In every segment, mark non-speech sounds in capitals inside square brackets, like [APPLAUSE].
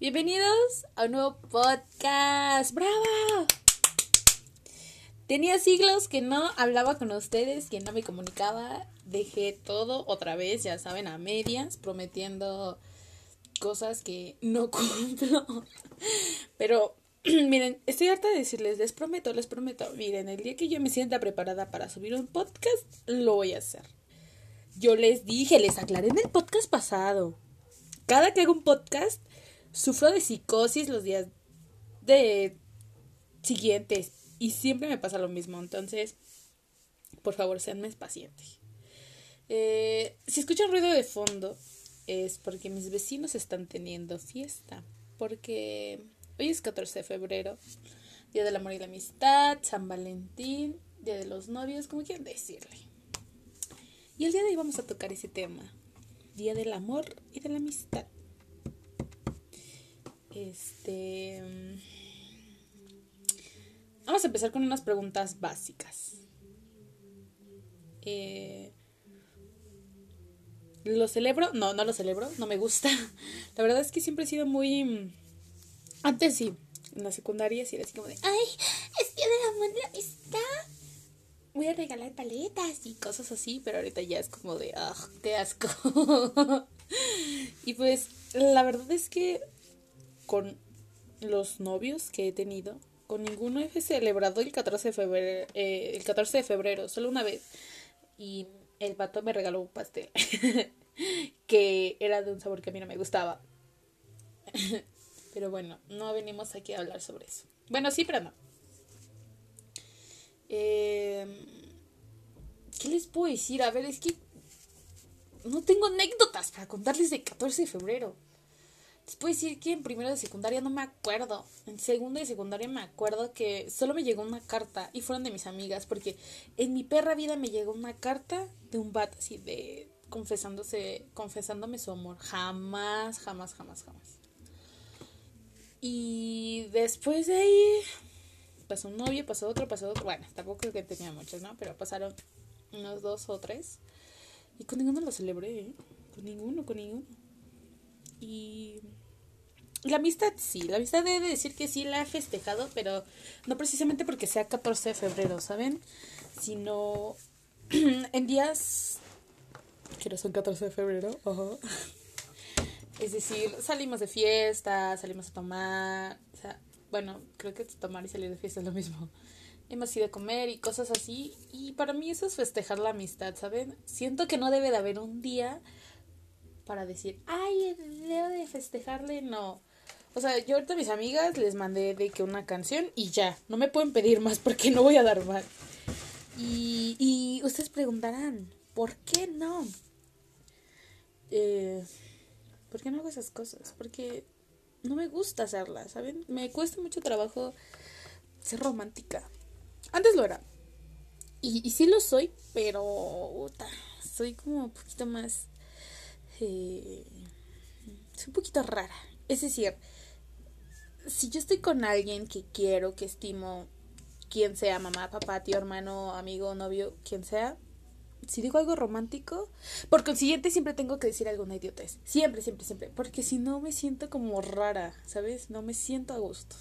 Bienvenidos a un nuevo podcast. ¡Bravo! Tenía siglos que no hablaba con ustedes, que no me comunicaba. Dejé todo otra vez, ya saben, a medias, prometiendo cosas que no [LAUGHS] cumplo. Pero [CLEARS THROAT] miren, estoy harta de decirles, les prometo, les prometo. Miren, el día que yo me sienta preparada para subir un podcast, lo voy a hacer. Yo les dije, les aclaré en el podcast pasado. Cada que hago un podcast, Sufro de psicosis los días de siguientes y siempre me pasa lo mismo. Entonces, por favor, seanme pacientes. Eh, si escuchan ruido de fondo, es porque mis vecinos están teniendo fiesta. Porque hoy es 14 de febrero, Día del Amor y la Amistad, San Valentín, Día de los Novios, como quieran decirle. Y el día de hoy vamos a tocar ese tema, Día del Amor y de la Amistad. Este. Vamos a empezar con unas preguntas básicas. Eh, ¿Lo celebro? No, no lo celebro, no me gusta. [LAUGHS] La verdad es que siempre he sido muy... Antes sí, en la secundaria sí era así como de... ¡Ay! Es día del amor de la amistad. Voy a regalar paletas y cosas así, pero ahorita ya es como de... ¡Ah! ¡Qué asco! [LAUGHS] y pues la verdad es que con los novios que he tenido, con ninguno he celebrado el 14 de febrero, eh, el 14 de febrero, solo una vez. Y el pato me regaló un pastel [LAUGHS] que era de un sabor que a mí no me gustaba. [LAUGHS] pero bueno, no venimos aquí a hablar sobre eso. Bueno, sí, pero no. Eh, ¿Qué les puedo decir? A ver, es que no tengo anécdotas para contarles de 14 de febrero. Les puedo decir que en primero de secundaria no me acuerdo. En segundo de secundaria me acuerdo que solo me llegó una carta y fueron de mis amigas porque en mi perra vida me llegó una carta de un bat así de confesándose, confesándome su amor. Jamás, jamás, jamás, jamás. Y después de ahí pasó un novio, pasó otro, pasó otro. Bueno, tampoco creo que tenía muchos, ¿no? Pero pasaron unos dos o tres. Y con ninguno lo celebré, ¿eh? Con ninguno, con ninguno. Y la amistad sí, la amistad debe decir que sí la he festejado, pero no precisamente porque sea 14 de febrero, ¿saben? Sino [CLEARS THROAT] en días que no son 14 de febrero, Es decir, salimos de fiesta, salimos a tomar, o sea, bueno, creo que tomar y salir de fiesta es lo mismo. Hemos ido a comer y cosas así, y para mí eso es festejar la amistad, ¿saben? Siento que no debe de haber un día para decir, ay, debo de festejarle, no. O sea, yo ahorita a mis amigas les mandé de que una canción y ya, no me pueden pedir más porque no voy a dar mal. Y, y ustedes preguntarán, ¿por qué no? Eh, ¿Por qué no hago esas cosas? Porque no me gusta hacerlas, ¿saben? Me cuesta mucho trabajo ser romántica. Antes lo era. Y, y sí lo soy, pero soy como un poquito más eh, es un poquito rara. Es decir, si yo estoy con alguien que quiero, que estimo, quien sea, mamá, papá, tío, hermano, amigo, novio, quien sea, si digo algo romántico, por consiguiente siempre tengo que decir alguna idiotez. Siempre, siempre, siempre. Porque si no me siento como rara, ¿sabes? No me siento a gusto.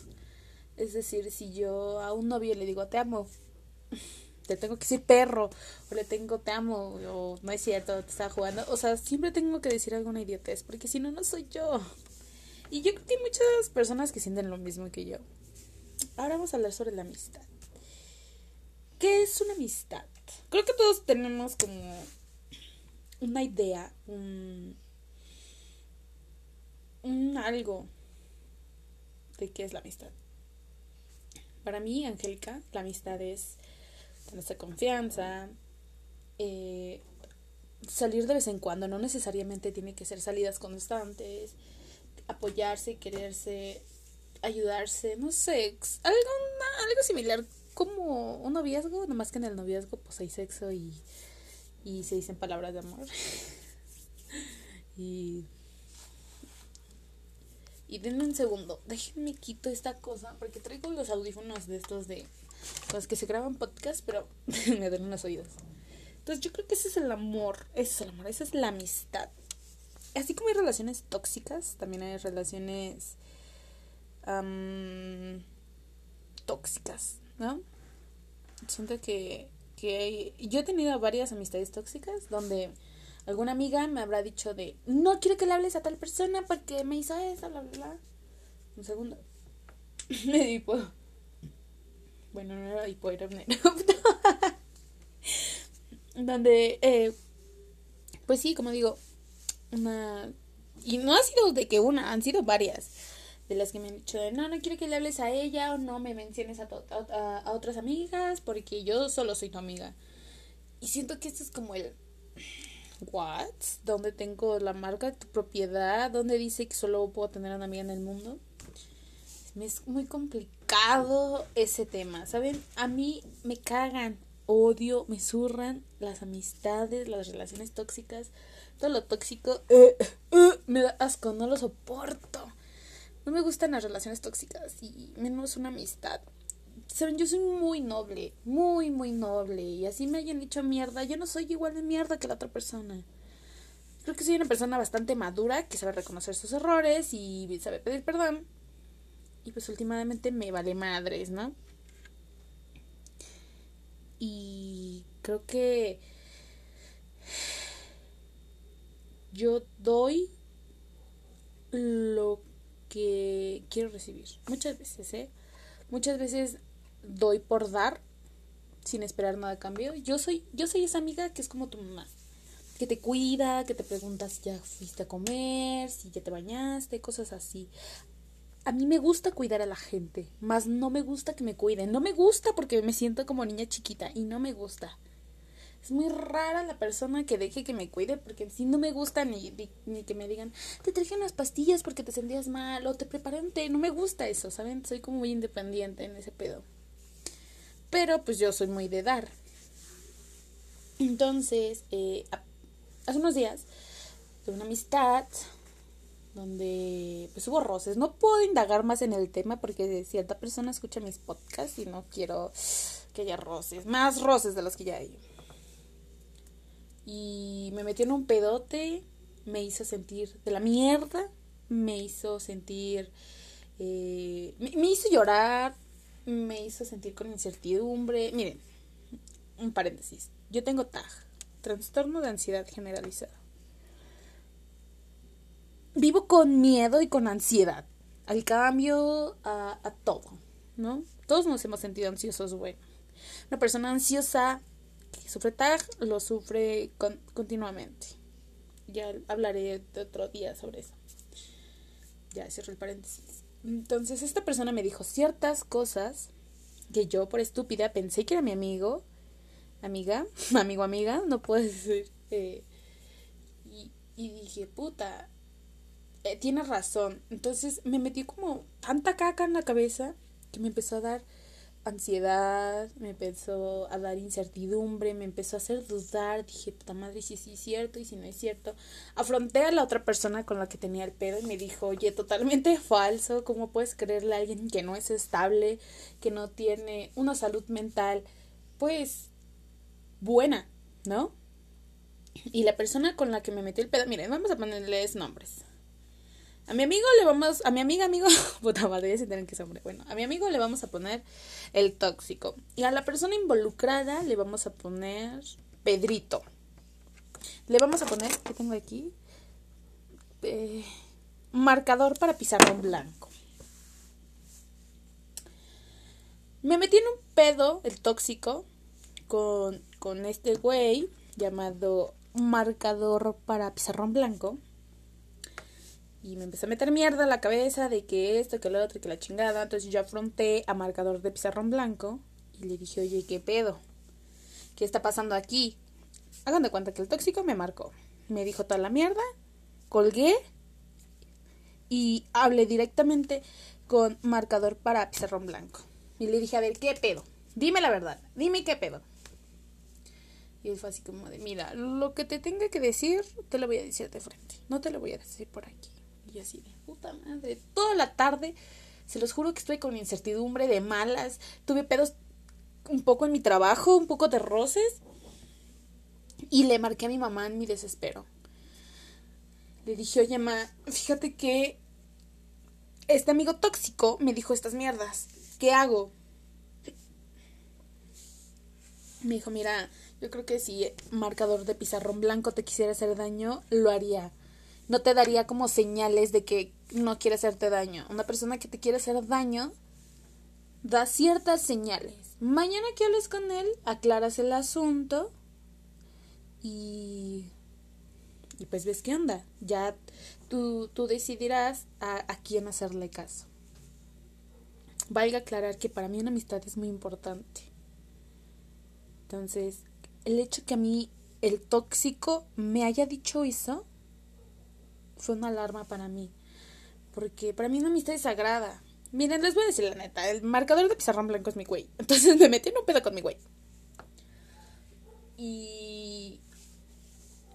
Es decir, si yo a un novio le digo te amo, [LAUGHS] te tengo que decir perro, o le tengo te amo, o no es cierto, te estaba jugando. O sea, siempre tengo que decir alguna idiotez, porque si no, no soy yo. Y yo creo que hay muchas personas que sienten lo mismo que yo. Ahora vamos a hablar sobre la amistad. ¿Qué es una amistad? Creo que todos tenemos como una idea, un, algo de qué es la amistad. Para mí, Angélica, la amistad es tener confianza, eh, salir de vez en cuando, no necesariamente tiene que ser salidas constantes, apoyarse, quererse, ayudarse, no sé, algo, algo similar como un noviazgo, nomás que en el noviazgo pues hay sexo y, y se dicen palabras de amor. [LAUGHS] y y denme un segundo, déjenme quito esta cosa porque traigo los audífonos de estos de los que se graban podcast, pero [LAUGHS] me duelen los oídos. Entonces yo creo que ese es el amor, ese es el amor, esa es la amistad. Así como hay relaciones tóxicas, también hay relaciones tóxicas, ¿no? Siento que, que yo he tenido varias amistades tóxicas donde alguna amiga me habrá dicho de, no quiero que le hables a tal persona porque me hizo eso, bla, bla, bla. Un segundo. [LAUGHS] me dijo, bueno, no era hipo, era un donde, eh, pues sí, como digo, una... Y no ha sido de que una, han sido varias de las que me han dicho de, no, no quiero que le hables a ella o no me menciones a, a, a otras amigas porque yo solo soy tu amiga. Y siento que esto es como el what? ¿Dónde tengo la marca de tu propiedad? ¿Dónde dice que solo puedo tener una amiga en el mundo? Es muy complicado ese tema, ¿saben? A mí me cagan, odio, me zurran las amistades, las relaciones tóxicas, todo lo tóxico, eh, eh, me da asco, no lo soporto. No me gustan las relaciones tóxicas y menos una amistad. Saben, yo soy muy noble, muy, muy noble. Y así me hayan dicho mierda, yo no soy igual de mierda que la otra persona. Creo que soy una persona bastante madura, que sabe reconocer sus errores y sabe pedir perdón. Y pues últimamente me vale madres, ¿no? Y creo que yo doy lo que quiero recibir. Muchas veces, ¿eh? Muchas veces doy por dar sin esperar nada a cambio. Yo soy, yo soy esa amiga que es como tu mamá, que te cuida, que te pregunta si ya fuiste a comer, si ya te bañaste, cosas así. A mí me gusta cuidar a la gente, más no me gusta que me cuiden. No me gusta porque me siento como niña chiquita y no me gusta. Es muy rara la persona que deje que me cuide porque si no me gusta ni, ni, que me digan, te traje unas pastillas porque te sentías mal o te preparé un té. No me gusta eso, ¿saben? Soy como muy independiente en ese pedo. Pero pues yo soy muy de dar. Entonces, eh, hace unos días tuve una amistad donde pues hubo roces. No puedo indagar más en el tema porque cierta persona escucha mis podcasts y no quiero que haya roces. Más roces de los que ya hay. Y me metió en un pedote, me hizo sentir de la mierda, me hizo sentir... Eh, me hizo llorar, me hizo sentir con incertidumbre. Miren, un paréntesis. Yo tengo TAG, trastorno de ansiedad generalizada. Vivo con miedo y con ansiedad al cambio, a, a todo, ¿no? Todos nos hemos sentido ansiosos, bueno. Una persona ansiosa que sufre TAG lo sufre continuamente. Ya hablaré de otro día sobre eso. Ya cierro el paréntesis. Entonces esta persona me dijo ciertas cosas que yo por estúpida pensé que era mi amigo, amiga, [LAUGHS] amigo, amiga, no puedo decir. Eh, y, y, dije, puta, eh, tienes razón. Entonces me metí como tanta caca en la cabeza que me empezó a dar ansiedad, me empezó a dar incertidumbre, me empezó a hacer dudar, dije, puta madre, si sí es cierto y si no es cierto. Afronté a la otra persona con la que tenía el pedo y me dijo, oye, totalmente [LAUGHS] falso, ¿cómo puedes creerle a alguien que no es estable, que no tiene una salud mental, pues, buena, ¿no? Y la persona con la que me metí el pedo, miren, vamos a ponerles nombres. A mi amigo le vamos, a mi amiga, amigo, [LAUGHS] puta madre, tienen que. Bueno, a mi amigo le vamos a poner el tóxico. Y a la persona involucrada le vamos a poner Pedrito. Le vamos a poner, ¿qué tengo aquí? Eh, marcador para pizarrón blanco. Me metí en un pedo, el tóxico, con, con este güey llamado marcador para pizarrón blanco y me empecé a meter mierda en la cabeza de que esto, que lo otro, que la chingada. Entonces yo afronté a marcador de pizarrón blanco y le dije, oye, ¿qué pedo? ¿Qué está pasando aquí? Hagan de cuenta que el tóxico me marcó. Me dijo toda la mierda, colgué y hablé directamente con marcador para pizarrón blanco. Y le dije, a ver, ¿qué pedo? Dime la verdad, dime qué pedo. Y él fue así como de, mira, lo que te tenga que decir, te lo voy a decir de frente. No te lo voy a decir por aquí. Así de puta madre. Toda la tarde, se los juro que estoy con incertidumbre de malas. Tuve pedos un poco en mi trabajo, un poco de roces. Y le marqué a mi mamá en mi desespero. le dije, oye, ma, fíjate que este amigo tóxico me dijo estas mierdas. ¿Qué hago? Me dijo, mira, yo creo que si marcador de pizarrón blanco te quisiera hacer daño, lo haría. No te daría como señales de que no quiere hacerte daño. Una persona que te quiere hacer daño da ciertas señales. Mañana que hables con él, aclaras el asunto y y pues ves qué onda. Ya tú, tú decidirás a, a quién hacerle caso. Valga aclarar que para mí una amistad es muy importante. Entonces, el hecho que a mí el tóxico me haya dicho eso fue una alarma para mí. Porque para mí una amistad es sagrada. Miren, les voy a decir la neta, el marcador de pizarrón blanco es mi güey. [LAUGHS] Entonces me metí en un pedo con mi güey. Y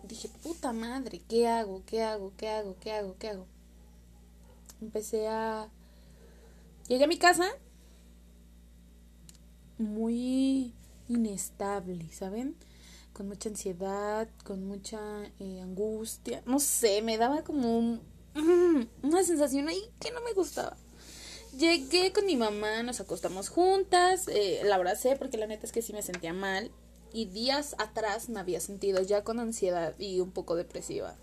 dije, puta madre, ¿qué hago? ¿Qué hago? ¿Qué hago? ¿Qué hago? ¿Qué hago? Empecé a... Llegué a mi casa muy inestable, ¿saben? Con mucha ansiedad, con mucha eh, angustia. No sé, me daba como un, una sensación ahí que no me gustaba. Llegué con mi mamá, nos acostamos juntas, eh, la abracé porque la neta es que sí me sentía mal y días atrás me había sentido ya con ansiedad y un poco depresiva.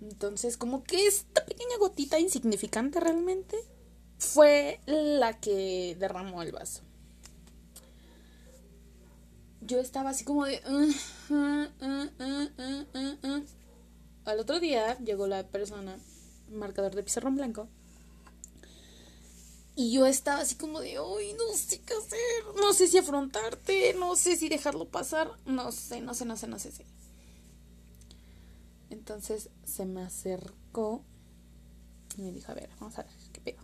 Entonces, como que esta pequeña gotita insignificante realmente fue la que derramó el vaso. Yo estaba así como de... Uh, uh, uh, Al otro día llegó la persona, marcador de pizarrón blanco, y yo estaba así como de, uy, no sé qué hacer, no sé si afrontarte, no sé si dejarlo pasar, no sé, no sé, no sé, no sé. sé. Entonces se me acercó y me dijo, a ver, vamos a ver, ¿qué pedo?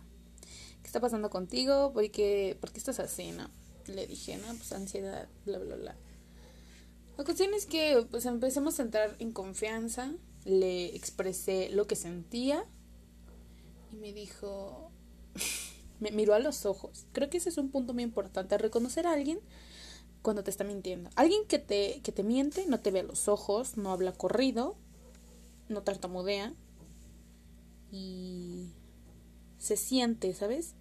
¿Qué está pasando contigo? ¿Por qué, ¿por qué estás así, no? Le dije, no, pues ansiedad, bla, bla, bla. La cuestión es que pues empecemos a entrar en confianza, le expresé lo que sentía y me dijo... [LAUGHS] me miró a los ojos. Creo que ese es un punto muy importante, reconocer a alguien cuando te está mintiendo. Alguien que te, que te miente no te ve a los ojos, no habla corrido, no tartamudea y se siente, ¿sabes?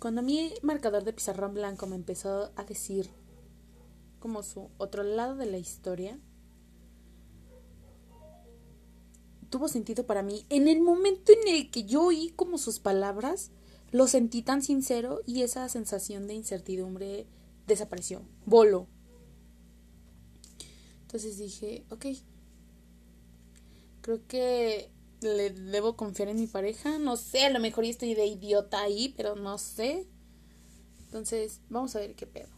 Cuando el marcador de pizarrón blanco me empezó a decir como su otro lado de la historia, tuvo sentido para mí. En el momento en el que yo oí como sus palabras, lo sentí tan sincero y esa sensación de incertidumbre desapareció, voló. Entonces dije, ok, creo que le debo confiar en mi pareja. No sé, a lo mejor estoy de idiota ahí, pero no sé. Entonces, vamos a ver qué pedo.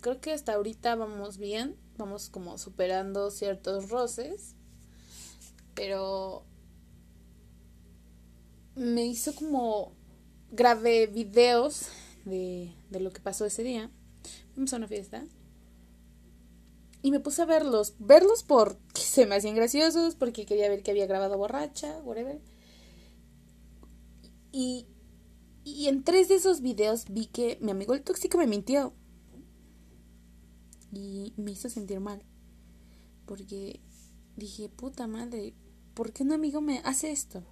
Creo que hasta ahorita vamos bien, vamos como superando ciertos roces, pero me hizo como grabé videos de, de lo que pasó ese día. Fuimos a una fiesta. Y me puse a verlos. Verlos porque se me hacían graciosos, porque quería ver que había grabado borracha, whatever. Y, y en tres de esos videos vi que mi amigo el tóxico me mintió. Y me hizo sentir mal. Porque dije, puta madre, ¿por qué un amigo me hace esto?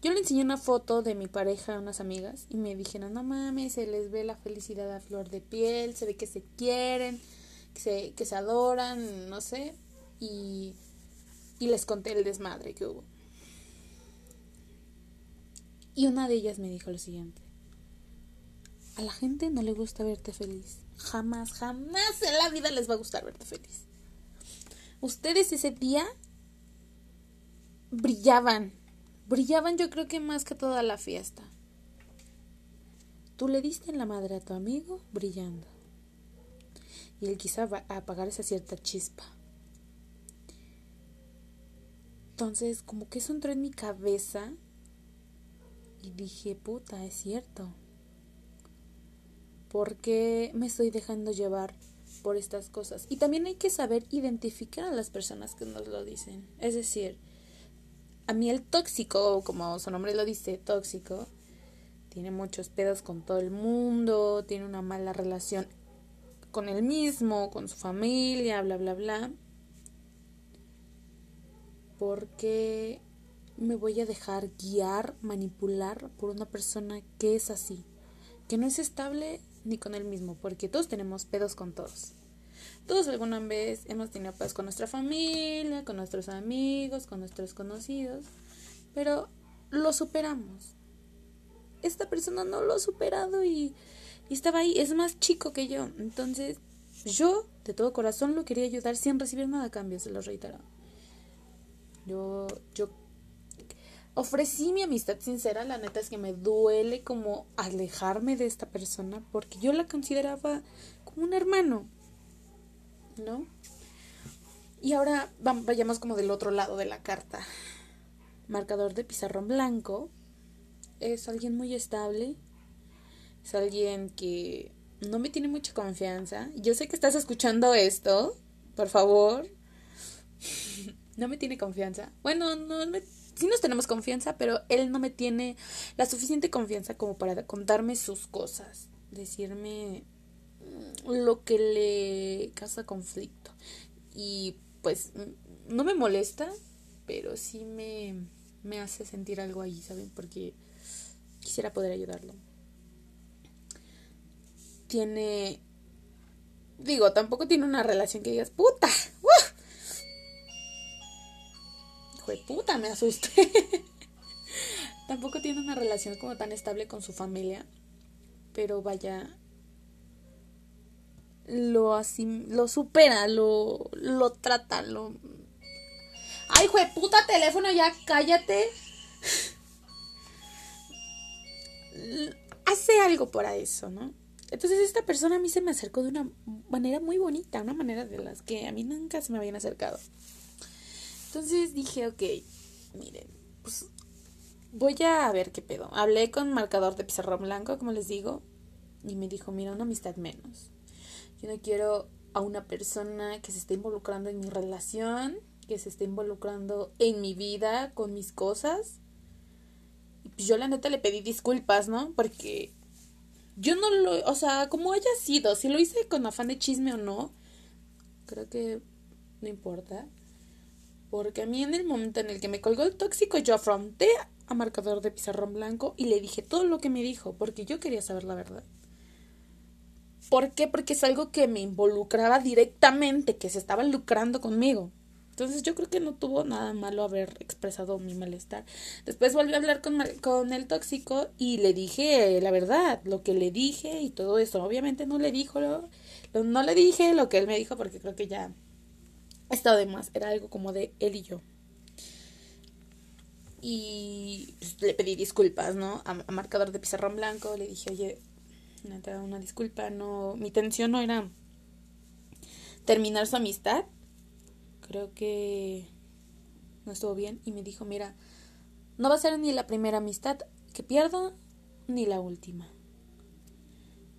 Yo le enseñé una foto de mi pareja a unas amigas y me dijeron, no mames, se les ve la felicidad a flor de piel, se ve que se quieren, que se, que se adoran, no sé. Y, y les conté el desmadre que hubo. Y una de ellas me dijo lo siguiente. A la gente no le gusta verte feliz. Jamás, jamás en la vida les va a gustar verte feliz. Ustedes ese día brillaban brillaban yo creo que más que toda la fiesta. Tú le diste en la madre a tu amigo brillando. Y él quizá va a apagar esa cierta chispa. Entonces, como que eso entró en mi cabeza y dije, puta, es cierto. ¿Por qué me estoy dejando llevar por estas cosas? Y también hay que saber identificar a las personas que nos lo dicen. Es decir, a mí el tóxico, como su nombre lo dice, tóxico, tiene muchos pedos con todo el mundo, tiene una mala relación con él mismo, con su familia, bla, bla, bla. ¿Por qué me voy a dejar guiar, manipular por una persona que es así? Que no es estable ni con él mismo, porque todos tenemos pedos con todos. Todos alguna vez hemos tenido pedos con nuestra familia, con nuestros amigos, con nuestros conocidos, pero lo superamos. Esta persona no lo ha superado y, y estaba ahí, es más chico que yo. Entonces, yo de todo corazón lo quería ayudar sin recibir nada a cambio, se lo reitero. Yo, yo ofrecí mi amistad sincera, la neta es que me duele como alejarme de esta persona porque yo la consideraba como un hermano, ¿no? Y ahora vayamos como del otro lado de la carta. Marcador de pizarrón blanco es alguien muy estable, es alguien que no me tiene mucha confianza. Yo sé que estás escuchando esto, por favor. [LAUGHS] no me tiene confianza. Bueno, no me sí nos tenemos confianza, pero él no me tiene la suficiente confianza como para contarme sus cosas, decirme mm, lo que le causa conflicto. Y pues mm, no me molesta, pero sí me, me hace sentir algo ahí, ¿saben? Porque quisiera poder ayudarlo. Tiene... Digo, tampoco tiene una relación que digas, puta, puta, me asusté. [LAUGHS] Tampoco tiene una relación como tan estable con su familia. Pero vaya. Lo así. Lo supera, lo. Lo trata, lo. ¡Ay, jue puta teléfono! Ya cállate. [LAUGHS] Hace algo para eso, ¿no? Entonces esta persona a mí se me acercó de una manera muy bonita, una manera de las que a mí nunca se me habían acercado. Entonces dije, ok, miren, pues voy a ver qué pedo. Hablé con marcador de pizarrón blanco, como les digo, y me dijo, mira, una amistad menos. Yo no quiero a una persona que se esté involucrando en mi relación, que se esté involucrando en mi vida, con mis cosas. Y pues yo la neta le pedí disculpas, ¿no? Porque yo no lo, o sea, como haya sido, si lo hice con afán de chisme o no, creo que no importa. Porque a mí en el momento en el que me colgó el tóxico, yo afronté a marcador de pizarrón blanco y le dije todo lo que me dijo, porque yo quería saber la verdad. ¿Por qué? Porque es algo que me involucraba directamente, que se estaba lucrando conmigo. Entonces yo creo que no tuvo nada malo haber expresado mi malestar. Después volví a hablar con, con el tóxico y le dije la verdad, lo que le dije y todo eso. Obviamente no le dijo, lo, no le dije lo que él me dijo porque creo que ya estaba de más, era algo como de él y yo. Y le pedí disculpas, ¿no? A, marcador de pizarrón blanco, le dije, oye, una, una disculpa, no, mi intención no era terminar su amistad. Creo que no estuvo bien y me dijo, mira, no va a ser ni la primera amistad que pierda ni la última.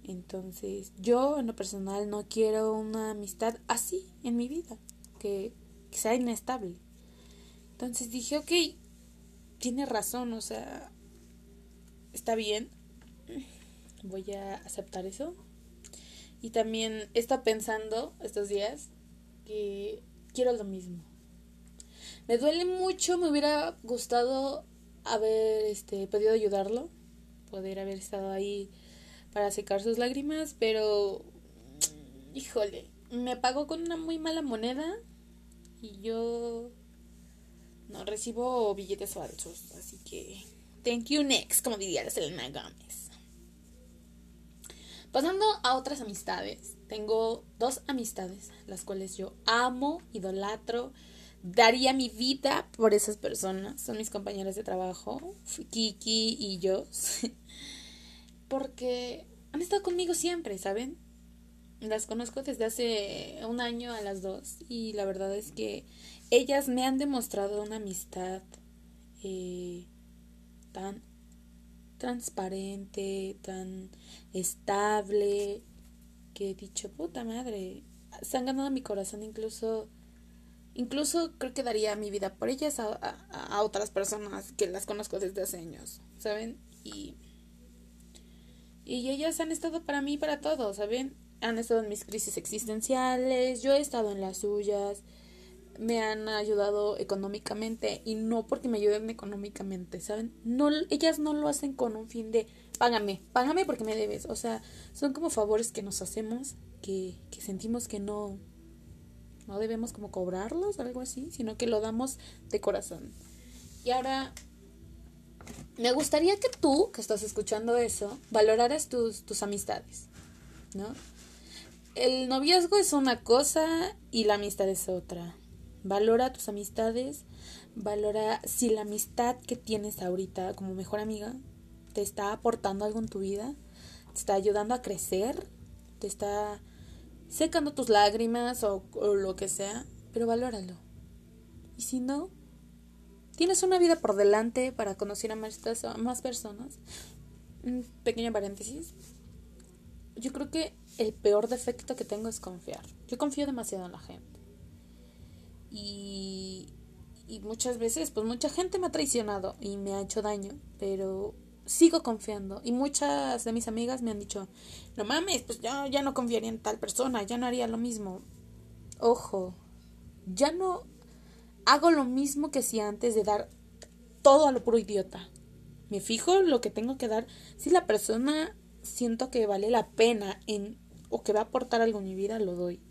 Entonces, yo en lo personal no quiero una amistad así en mi vida que, sea inestable. Entonces dije, ok, tiene razón, o sea, está bien, voy a aceptar eso. Y también está pensando estos días que quiero lo mismo. Me duele mucho, me hubiera gustado haber este, podido ayudarlo, poder haber estado ahí para secar sus lágrimas, pero híjole, me pagó con una muy mala moneda y yo no recibo billetes falsos, así que thank you next, como diría la Selena Gómez. Pasando a otras amistades, tengo dos amistades, las cuales yo amo, idolatro, daría mi vida por esas personas. Son mis compañeras de trabajo, Kiki y yo, [LAUGHS] porque han estado conmigo siempre, ¿saben? Las conozco desde hace un año a las dos y la verdad es que ellas me han demostrado una amistad eh, tan transparente, tan estable, que he dicho, puta madre, se han ganado mi corazón incluso, incluso creo que daría mi vida por ellas a, a otras personas que las conozco desde hace años, ¿saben? Y, y ellas han estado para mí para todo, ¿saben? han estado en mis crisis existenciales, yo he estado en las suyas. Me han ayudado económicamente y no porque me ayuden económicamente, ¿saben? No, ellas no lo hacen con un fin de págame, págame porque me debes. O sea, son como favores que nos hacemos que, que sentimos que no, no debemos como cobrarlos, algo así, sino que lo damos de corazón. Y ahora, me gustaría que tú, que estás escuchando eso, valoraras tus, tus amistades, ¿no? El noviazgo es una cosa y la amistad es otra. Valora tus amistades, valora si la amistad que tienes ahorita como mejor amiga te está aportando algo en tu vida, te está ayudando a crecer, te está secando tus lágrimas o, lo que sea, pero valóralo. Y si no, tienes una vida por delante para conocer a más, más personas. Pequeño paréntesis. Yo creo que el peor defecto que tengo es confiar. Yo confío demasiado en la gente. Y, y muchas veces, pues mucha gente me ha traicionado y me ha hecho daño, pero sigo confiando. Y muchas de mis amigas me han dicho, no mames, pues ya, ya no confiaría en tal persona, ya no haría lo mismo. Ojo, ya no hago lo mismo que si antes de dar todo a lo puro idiota. Me fijo lo que tengo que dar. Si la persona siento que vale la pena en o que va a aportar algo en mi vida, lo doy.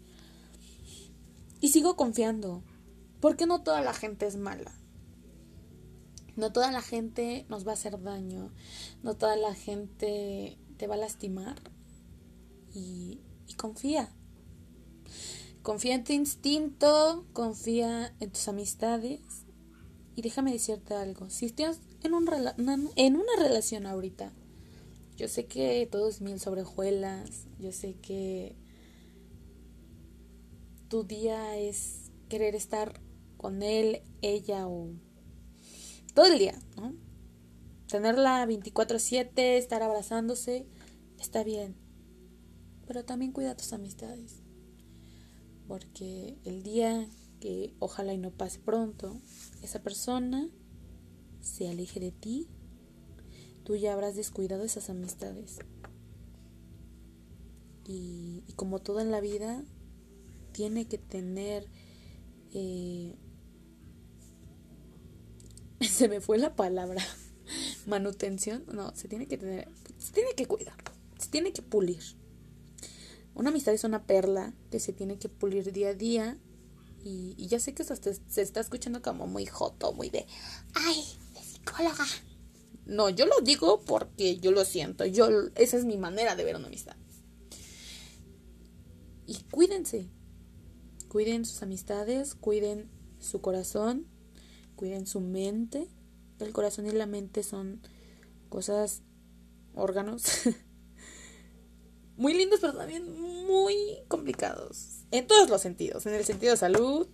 Y sigo confiando. Porque no toda la gente es mala. No toda la gente nos va a hacer daño. No toda la gente te va a lastimar. Y, confía. Confía en tu instinto, confía en tus amistades. Y déjame decirte algo. Si estás en, un en una relación ahorita, yo sé que todo es mil sobre Yo sé que tu día es querer estar con él, ella o todo el día, ¿no? Tenerla 24/7, estar abrazándose, está bien. Pero también cuida tus amistades. Porque el día que ojalá y no pase pronto, esa persona se aleje de ti, tú ya habrás descuidado esas amistades. Y, y como todo en la vida, tiene que tener eh, [LAUGHS] se me fue la palabra. [LAUGHS] Manutención no se tiene que tener se tiene que cuidar se tiene que pulir. Una amistad es una perla que se tiene que pulir día a día y, ya sé que se está escuchando como muy joto muy de ay de psicóloga no yo lo digo porque yo lo siento yo esa es mi manera de ver una amistad. Y cuídense Cuiden sus amistades, cuiden su corazón, cuiden su mente. El corazón y la mente son cosas, órganos, [LAUGHS] muy lindos, pero también muy complicados. En todos los sentidos. En el sentido de salud.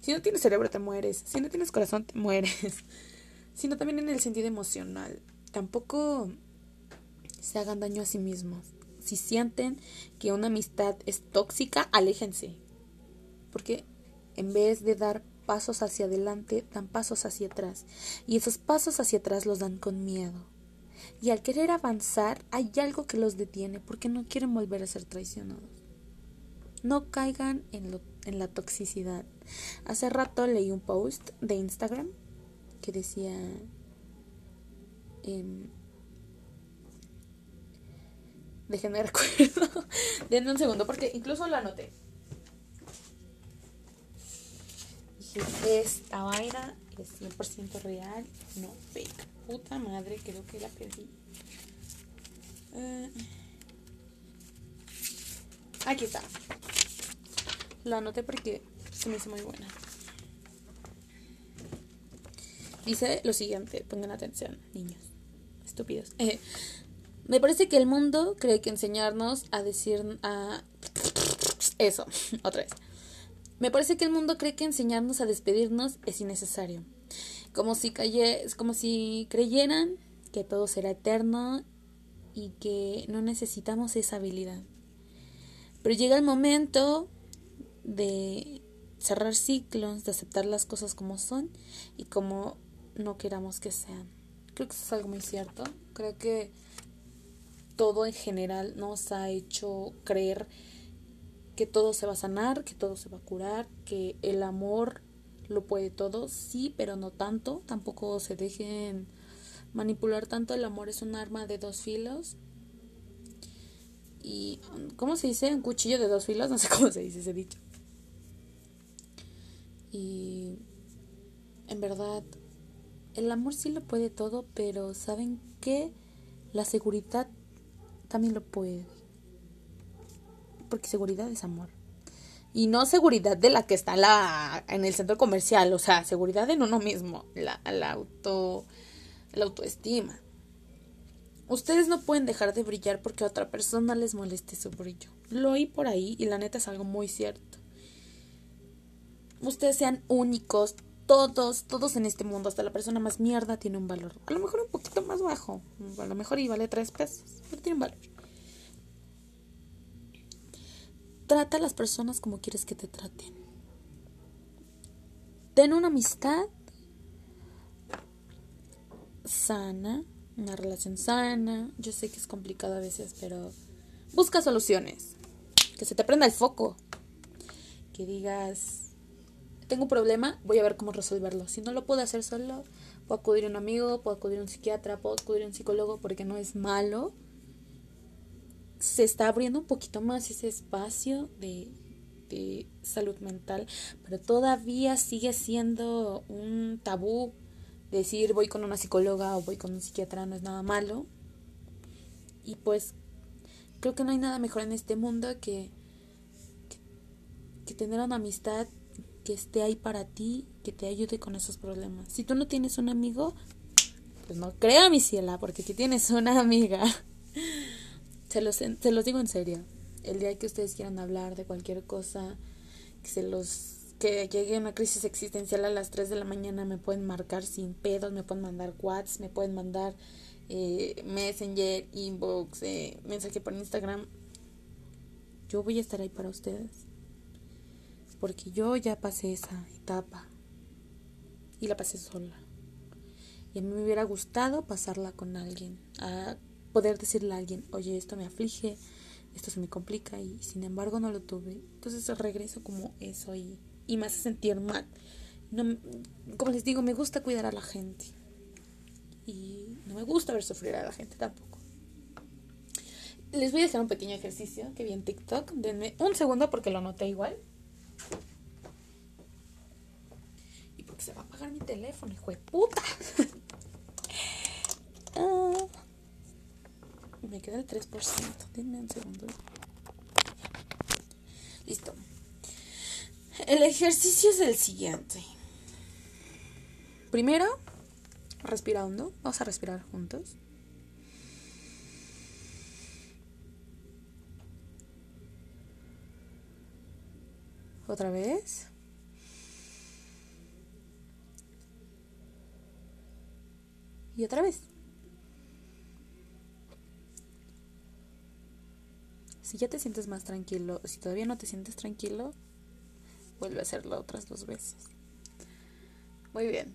Si no tienes cerebro, te mueres. Si no tienes corazón, te mueres. [LAUGHS] Sino también en el sentido emocional. Tampoco se hagan daño a sí mismos. Si sienten que una amistad es tóxica, aléjense porque en vez de dar pasos hacia adelante, dan pasos hacia atrás, y esos pasos hacia atrás los dan con miedo. Y al querer avanzar, hay algo que los detiene porque no quieren volver a ser traicionados. No caigan en, la toxicidad. Hace rato leí un post de Instagram que decía... Eh, déjenme [LAUGHS] recuerdo. Denme un segundo porque incluso lo anoté. Esta vaina es 100% real, no fake. Puta madre, creo que la perdí. Eh, aquí está. La anoté porque se me hizo muy buena. Dice lo siguiente, pongan atención, niños, estúpidos. [LAUGHS] Eh, me parece que el mundo cree que enseñarnos a decir a eso, [LAUGHS] otra vez. Me parece que el mundo cree que enseñarnos a despedirnos es innecesario. Como si, como si creyeran que todo será eterno y que no necesitamos esa habilidad. Pero llega el momento de cerrar ciclos, de aceptar las cosas como son y como no queramos que sean. Creo que eso es algo muy cierto. Creo que todo en general nos ha hecho creer que todo se va a sanar, que todo se va a curar, que el amor lo puede todo, sí, pero no tanto. Tampoco se dejen manipular tanto. El amor es un arma de dos filos. Y, ¿cómo se dice? Un cuchillo de dos filos, [LAUGHS] no sé cómo se dice ese dicho. Y, en verdad, el amor sí lo puede todo, pero ¿saben qué? La seguridad también lo puede. Porque seguridad es amor. Y no seguridad de la que está la, en el centro comercial, o sea, seguridad en uno mismo, la, la, auto, la autoestima. Ustedes no pueden dejar de brillar porque a otra persona les moleste su brillo. Lo oí por ahí y la neta es algo muy cierto. Ustedes sean únicos, todos, todos en este mundo, hasta la persona más mierda tiene un valor. A lo mejor un poquito más bajo, a lo mejor y vale tres pesos, pero tiene un valor. Trata a las personas como quieres que te traten. Ten una amistad sana, una relación sana. Yo sé que es complicado a veces, pero busca soluciones. Que se te prenda el foco. Que digas, tengo un problema, voy a ver cómo resolverlo. Si no lo puedo hacer solo, puedo acudir a un amigo, puedo acudir a un psiquiatra, puedo acudir a un psicólogo porque no es malo se está abriendo un poquito más ese espacio de, salud mental, pero todavía sigue siendo un tabú decir voy con una psicóloga o voy con un psiquiatra, no es nada malo. Y pues creo que no hay nada mejor en este mundo que, que, tener una amistad que esté ahí para ti, que te ayude con esos problemas. Si tú no tienes un amigo, pues no crea mi ciela, porque aquí tienes una amiga. Se los, se los digo en serio. El día que ustedes quieran hablar de cualquier cosa, que se los que llegue una crisis existencial a las 3 de la mañana, me pueden marcar sin pedos, me pueden mandar WhatsApp, me pueden mandar eh, Messenger, inbox, eh, mensaje por Instagram. Yo voy a estar ahí para ustedes. Porque yo ya pasé esa etapa. Y la pasé sola. Y a mí me hubiera gustado pasarla con alguien. A poder decirle a alguien, oye, esto me aflige, esto se me complica y sin embargo no lo tuve. Entonces regreso como eso y, y me hace sentir mal. No, como les digo, me gusta cuidar a la gente y no me gusta ver sufrir a la gente tampoco. Les voy a hacer un pequeño ejercicio que vi en TikTok. Denme un segundo porque lo noté igual. Y porque se va a apagar mi teléfono, hijo de puta. [LAUGHS] ah. Me queda el 3%. Denme un segundo. Listo. El ejercicio es el siguiente. Primero, respira hondo. Vamos a respirar juntos. Otra vez. Y otra vez. Si ya te sientes más tranquilo, si todavía no te sientes tranquilo, vuelve a hacerlo otras dos veces. Muy bien.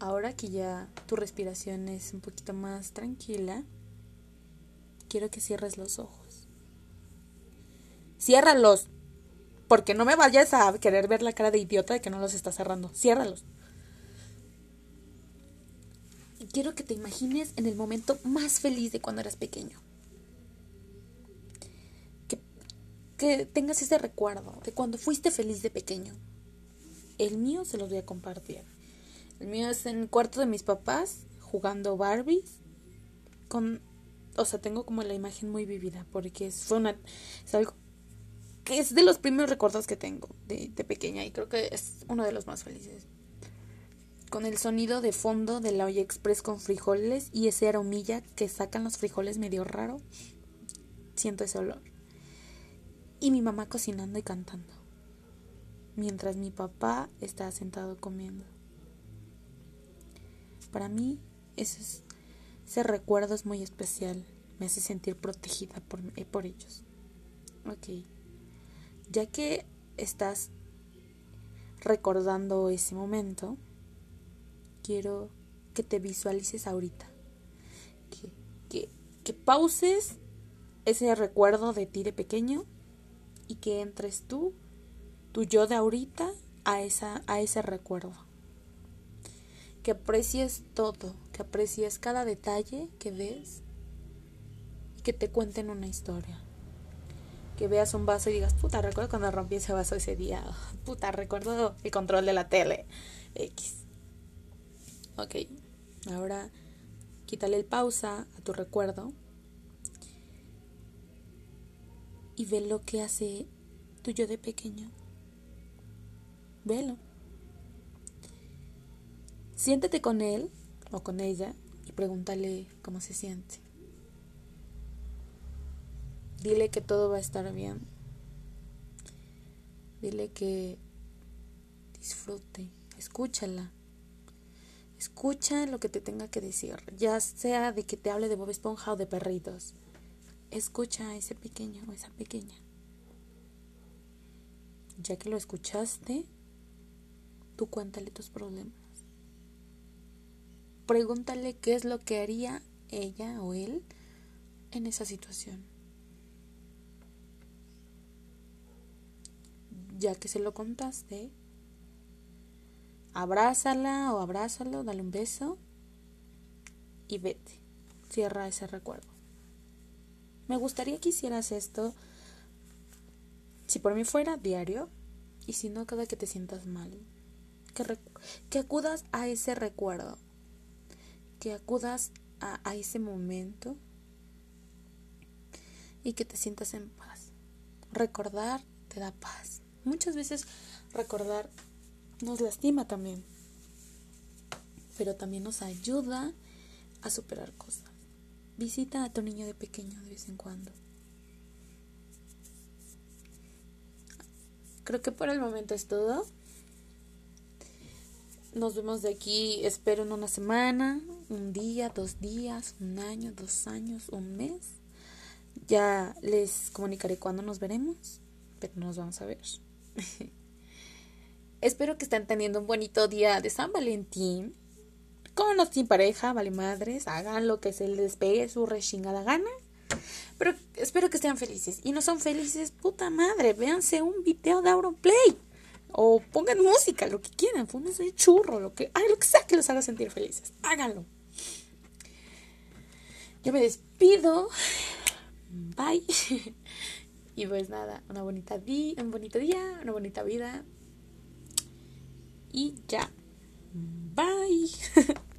Ahora que ya tu respiración es un poquito más tranquila, quiero que cierres los ojos. Ciérralos. Porque no me vayas a querer ver la cara de idiota de que no los estás cerrando. Ciérralos. quiero que te imagines en el momento más feliz de cuando eras pequeño. Que tengas ese recuerdo de cuando fuiste feliz de pequeño. El mío se los voy a compartir. El mío es en el cuarto de mis papás jugando Barbies con o sea, tengo como la imagen muy vivida porque es, fue una es algo que es de los primeros recuerdos que tengo de, de pequeña y creo que es uno de los más felices. Con el sonido de fondo de la olla express con frijoles y ese aromilla que sacan los frijoles medio raro. Siento ese olor y mi mamá cocinando y cantando, mientras mi papá está sentado comiendo. Para mí ese, ese recuerdo es muy especial, me hace sentir protegida por, eh, por ellos. Ok, ya que estás recordando ese momento, quiero que te visualices ahorita. Que, que, que, pauses ese recuerdo de ti de pequeño y que entres tú, tu yo de ahorita, a, esa, a ese recuerdo. Que aprecies todo, que aprecies cada detalle que ves y que te cuenten una historia. Que veas un vaso y digas, puta, recuerdo cuando rompí ese vaso ese día. [LAUGHS] Puta, recuerdo el control de la tele. X. Ok, ahora quítale el pausa a tu recuerdo y ve lo que hace tu yo de pequeño. Velo. Siéntate con él o con ella y pregúntale cómo se siente. Dile que todo va a estar bien. Dile que disfrute. Escúchala. Escucha lo que te tenga que decir, ya sea de que te hable de Bob Esponja o de perritos. Escucha a ese pequeño o esa pequeña. Ya que lo escuchaste, tú cuéntale tus problemas. Pregúntale qué es lo que haría ella o él en esa situación. Ya que se lo contaste, abrázala o abrázalo, dale un beso y vete. Cierra ese recuerdo. Me gustaría que hicieras esto, si por mí fuera, diario, y si no, cada que te sientas mal. Que, acudas a ese recuerdo, que acudas a, a ese momento y que te sientas en paz. Recordar te da paz. Muchas veces recordar nos lastima también, pero también nos ayuda a superar cosas. Visita a tu niño de pequeño de vez en cuando. Creo que por el momento es todo. Nos vemos de aquí, espero en una semana, un día, dos días, un año, dos años, un mes. Ya les comunicaré cuándo nos veremos, pero nos vamos a ver. [LAUGHS] espero que estén teniendo un bonito día de San Valentín con o sin pareja, vale madres, hagan lo que se les pegue su rechingada gana. Pero espero que estén felices. Y no son felices, puta madre, véanse un video de Auronplay. O pongan música, lo que quieran, fúmense churro, lo que, ay, lo que sea que los haga sentir felices. Háganlo. Yo me despido. Bye. [LAUGHS] y pues nada, una bonita un bonito día, una bonita vida. Y ya. Bye. [LAUGHS]